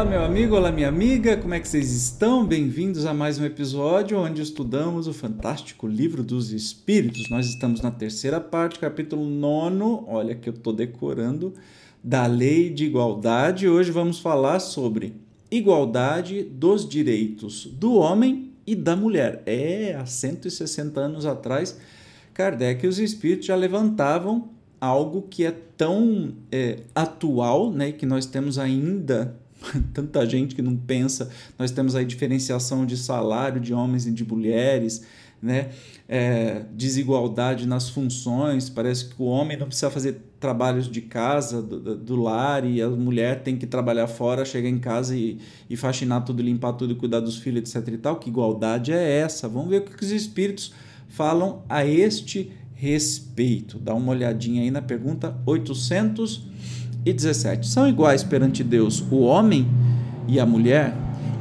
Olá, meu amigo, olá, minha amiga, como é que vocês estão? Bem-vindos a mais um episódio onde estudamos o fantástico livro dos Espíritos. Nós estamos na terceira parte, capítulo 9. Olha que eu estou decorando da lei de igualdade. Hoje vamos falar sobre igualdade dos direitos do homem e da mulher. É, há 160 anos atrás, Kardec e os espíritos já levantavam algo que é tão é, atual, né, que nós temos ainda tanta gente que não pensa. Nós temos aí diferenciação de salário de homens e de mulheres, né? É, desigualdade nas funções. Parece que o homem não precisa fazer trabalhos de casa, do, do, lar, e a mulher tem que trabalhar fora, chegar em casa e, e faxinar tudo, limpar tudo, cuidar dos filhos, etc. e tal. Que igualdade é essa? Vamos ver o que os espíritos falam a este respeito. Dá uma olhadinha aí na pergunta 800 e 17. São iguais perante Deus o homem e a mulher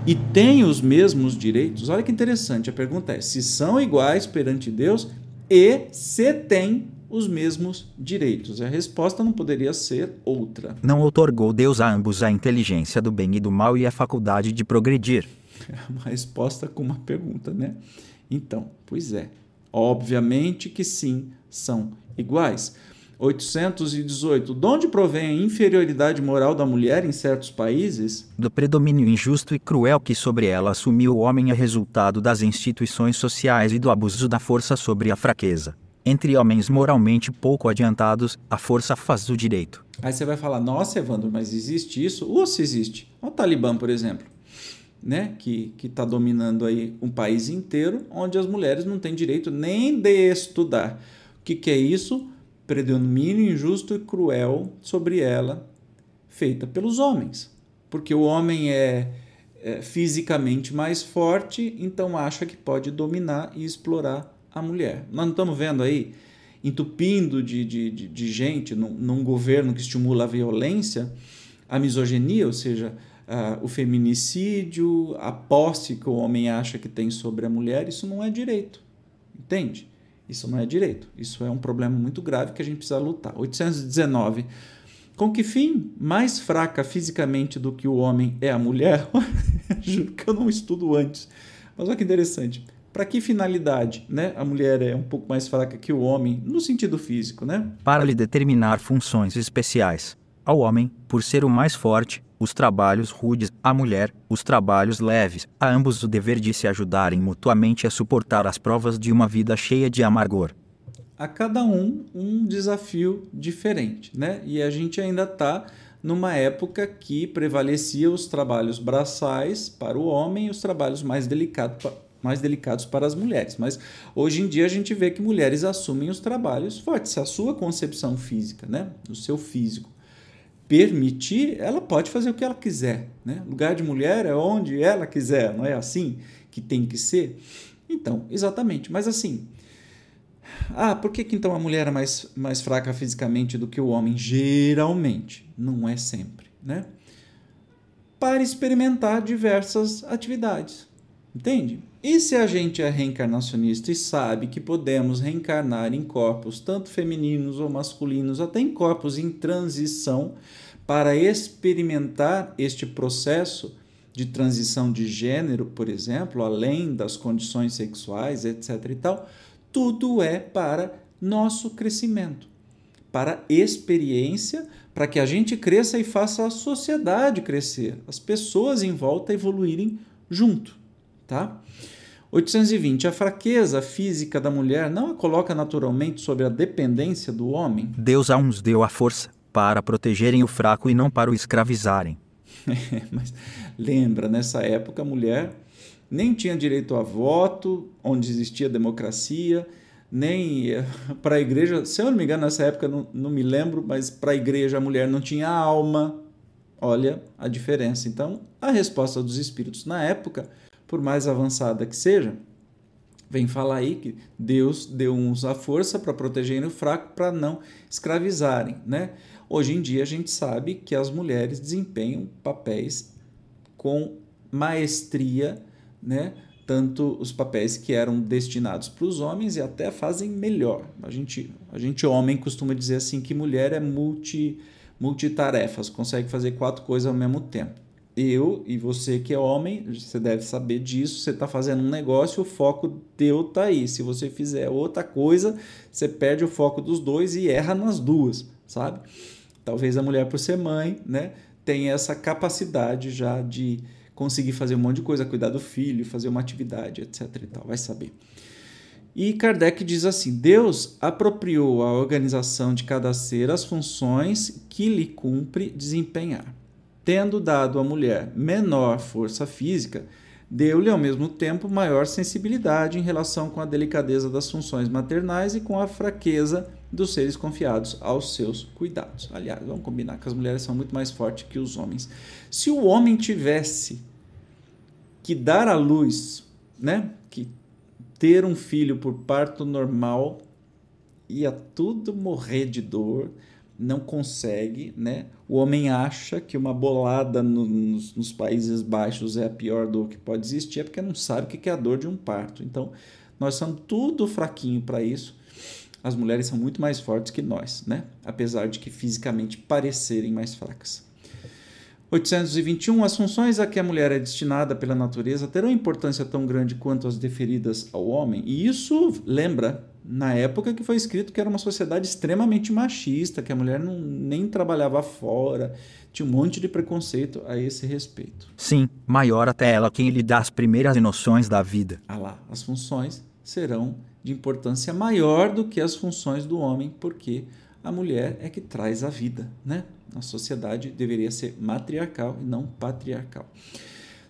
e têm os mesmos direitos? Olha que interessante. A pergunta é: se são iguais perante Deus e se têm os mesmos direitos? A resposta não poderia ser outra. Não otorgou Deus a ambos a inteligência do bem e do mal e a faculdade de progredir? É uma resposta com uma pergunta, né? Então, pois é. Obviamente que sim, são iguais. 818. De onde provém a inferioridade moral da mulher em certos países? Do predomínio injusto e cruel que sobre ela assumiu o homem é resultado das instituições sociais e do abuso da força sobre a fraqueza. Entre homens moralmente pouco adiantados, a força faz o direito. Aí você vai falar, nossa, Evandro, mas existe isso? Ou se existe? O Talibã, por exemplo, né? que está dominando aí um país inteiro, onde as mulheres não têm direito nem de estudar. O que, que é isso? Predomínio injusto e cruel sobre ela, feita pelos homens. Porque o homem é, é fisicamente mais forte, então acha que pode dominar e explorar a mulher. Nós não estamos vendo aí, entupindo de, de, de, de gente num, num, governo que estimula a violência, a misoginia, ou seja, o feminicídio, a posse que o homem acha que tem sobre a mulher, isso não é direito. Entende? Isso não é direito. Isso é um problema muito grave que a gente precisa lutar. 819. Com que fim? Mais fraca fisicamente do que o homem é a mulher? Juro que eu não estudo antes. Mas olha que interessante. Para que finalidade, né? A mulher é um pouco mais fraca que o homem no sentido físico, né? Para lhe determinar funções especiais. Ao homem, por ser o mais forte, os trabalhos rudes, à mulher, os trabalhos leves, a ambos o dever de se ajudarem mutuamente a suportar as provas de uma vida cheia de amargor. A cada um um desafio diferente, né? E a gente ainda está numa época que prevalecia os trabalhos braçais para o homem e os trabalhos mais delicados mais delicados para as mulheres. Mas hoje em dia a gente vê que mulheres assumem os trabalhos fortes, a sua concepção física, né? o seu físico permitir, ela pode fazer o que ela quiser. Né? Lugar de mulher é onde ela quiser, não é assim que tem que ser? Então, exatamente. Mas assim, ah, por que, que então a mulher é mais, mais fraca fisicamente do que o homem? Geralmente, não é sempre, né? Para experimentar diversas atividades, entende? E se a gente é reencarnacionista e sabe que podemos reencarnar em corpos tanto femininos ou masculinos, até em corpos em transição, para experimentar este processo de transição de gênero, por exemplo, além das condições sexuais, etc. e tal, tudo é para nosso crescimento, para experiência, para que a gente cresça e faça a sociedade crescer, as pessoas em volta evoluírem junto tá? 820. A fraqueza física da mulher não a coloca naturalmente sob a dependência do homem? Deus a uns deu a força para protegerem o fraco e não para o escravizarem. Mas lembra, nessa época a mulher nem tinha direito a voto, onde existia democracia, nem para a igreja, se eu não me engano, nessa época não, não me lembro, mas para a igreja a mulher não tinha alma. Olha a diferença. Então, a resposta dos espíritos na época por mais avançada que seja, vem falar aí que Deus deu uns a força para protegerem o fraco para não escravizarem, né? Hoje em dia a gente sabe que as mulheres desempenham papéis com maestria, né? Tanto os papéis que eram destinados para os homens e até fazem melhor. A gente, a gente homem costuma dizer assim que mulher é multi multitarefas, consegue fazer quatro coisas ao mesmo tempo eu e você que é homem, você deve saber disso. Você está fazendo um negócio, o foco teu tá aí. Se você fizer outra coisa, você perde o foco dos dois e erra nas duas, sabe? Talvez a mulher, por ser mãe, né, tenha essa capacidade já de conseguir fazer um monte de coisa, cuidar do filho, fazer uma atividade, etc. E tal, vai saber. E Kardec diz assim: Deus apropriou à organização de cada ser as funções que lhe cumpre desempenhar. Tendo dado à mulher menor força física, deu-lhe ao mesmo tempo maior sensibilidade em relação com a delicadeza das funções maternais e com a fraqueza dos seres confiados aos seus cuidados. Aliás, vamos combinar que as mulheres são muito mais fortes que os homens. Se o homem tivesse que dar à luz, né, que ter um filho por parto normal, ia tudo morrer de dor, não consegue, né? O homem acha que uma bolada no, nos, nos, Países Baixos é a pior dor que pode existir, é porque não sabe o que é a dor de um parto. Então, nós somos tudo fraquinho para isso. As mulheres são muito mais fortes que nós, né? Apesar de que fisicamente parecerem mais fracas. 821. As funções a que a mulher é destinada pela natureza terão importância tão grande quanto as deferidas ao homem? E isso lembra na época que foi escrito que era uma sociedade extremamente machista, que a mulher não, nem trabalhava fora, tinha um monte de preconceito a esse respeito. Sim, maior até ela quem lhe dá as primeiras noções da vida. Ah lá, as funções serão de importância maior do que as funções do homem, porque a mulher é que traz a vida, né? A sociedade deveria ser matriarcal e não patriarcal.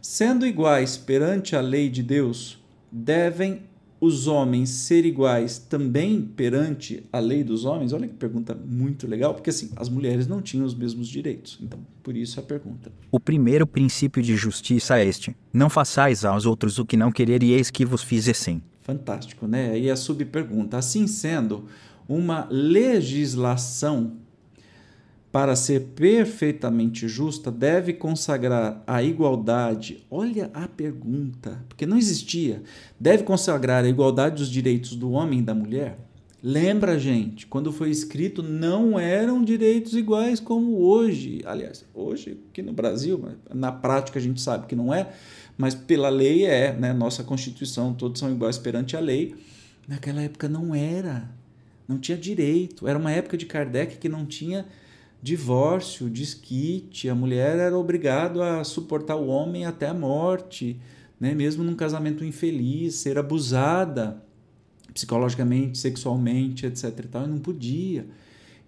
Sendo iguais perante a lei de Deus, devem os homens ser iguais também perante a lei dos homens? Olha que pergunta muito legal, porque assim, as mulheres não tinham os mesmos direitos. Então, por isso a pergunta. O primeiro princípio de justiça é este: não façais aos outros o que não quereríeis que vos fizessem. Fantástico, né? E a subpergunta: assim sendo, uma legislação para ser perfeitamente justa, deve consagrar a igualdade. Olha a pergunta, porque não existia. Deve consagrar a igualdade dos direitos do homem e da mulher? Lembra, gente, quando foi escrito, não eram direitos iguais como hoje. Aliás, hoje, aqui no Brasil, na prática a gente sabe que não é, mas pela lei é, né? Nossa Constituição, todos são iguais perante a lei. Naquela época não era. Não tinha direito. Era uma época de Kardec que não tinha divórcio, desquite, a mulher era obrigada a suportar o homem até a morte, né? mesmo num casamento infeliz, ser abusada psicologicamente, sexualmente, etc. E, tal, e não podia.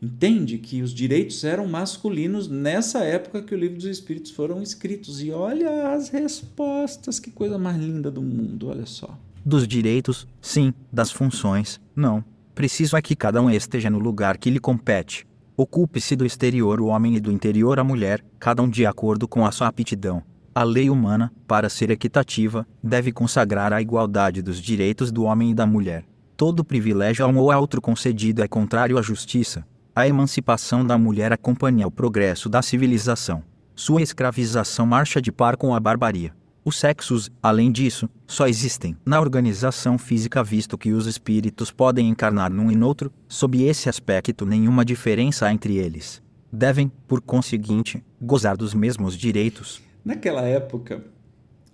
Entende que os direitos eram masculinos nessa época que o livro dos Espíritos foram escritos. E olha as respostas, que coisa mais linda do mundo, olha só. Dos direitos, sim, das funções, não. Preciso é que cada um esteja no lugar que lhe compete. Ocupe-se do exterior o homem e do interior a mulher, cada um de acordo com a sua aptidão. A lei humana, para ser equitativa, deve consagrar a igualdade dos direitos do homem e da mulher. Todo privilégio a um ou a outro concedido é contrário à justiça. A emancipação da mulher acompanha o progresso da civilização. Sua escravização marcha de par com a barbaria. Os sexos, além disso, só existem na organização física, visto que os espíritos podem encarnar num e noutro, sob esse aspecto, nenhuma diferença entre eles. Devem, por conseguinte, gozar dos mesmos direitos. Naquela época,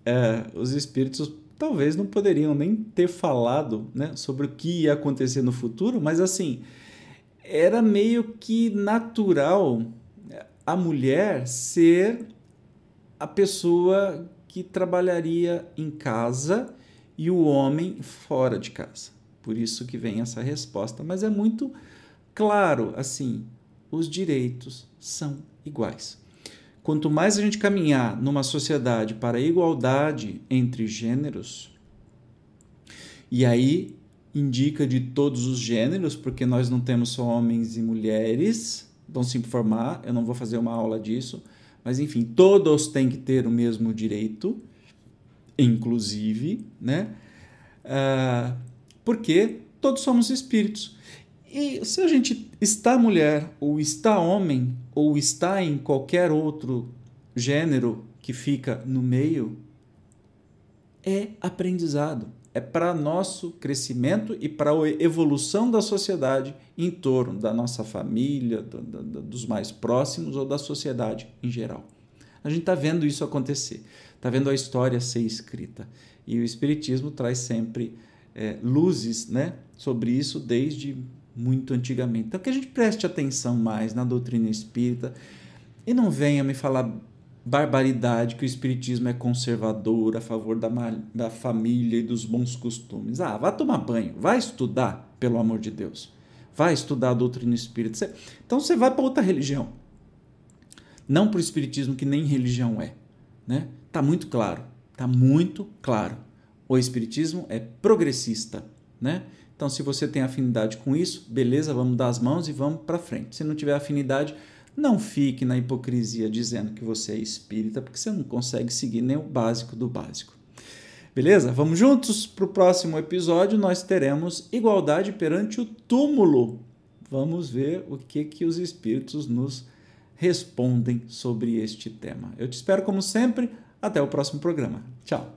é, os espíritos talvez não poderiam nem ter falado né, sobre o que ia acontecer no futuro, mas assim, era meio que natural a mulher ser a pessoa que trabalharia em casa e o homem fora de casa. Por isso que vem essa resposta, mas é muito claro, assim, os direitos são iguais. Quanto mais a gente caminhar numa sociedade para a igualdade entre gêneros, e aí indica de todos os gêneros, porque nós não temos só homens e mulheres, vão se informar, eu não vou fazer uma aula disso, mas enfim, todos têm que ter o mesmo direito, inclusive, né? Uh, porque todos somos espíritos. E se a gente está mulher, ou está homem, ou está em qualquer outro gênero que fica no meio, é aprendizado é para nosso crescimento e para a evolução da sociedade em torno da nossa família, do, do, dos mais próximos ou da sociedade em geral. A gente está vendo isso acontecer, está vendo a história ser escrita. E o Espiritismo traz sempre é, luzes né, sobre isso desde muito antigamente. Então, que a gente preste atenção mais na doutrina espírita e não venha me falar barbaridade que o espiritismo é conservador, a favor da, da família e dos bons costumes. Ah, vá tomar banho, vai estudar, pelo amor de Deus. Vai estudar a doutrina espírita. Então você vai para outra religião. Não para o espiritismo que nem religião é, né? Tá muito claro, tá muito claro. O espiritismo é progressista, né? Então se você tem afinidade com isso, beleza, vamos dar as mãos e vamos para frente. Se não tiver afinidade, não fique na hipocrisia dizendo que você é espírita, porque você não consegue seguir nem o básico do básico. Beleza? Vamos juntos para o próximo episódio. Nós teremos igualdade perante o túmulo. Vamos ver o que, que os espíritos nos respondem sobre este tema. Eu te espero, como sempre. Até o próximo programa. Tchau.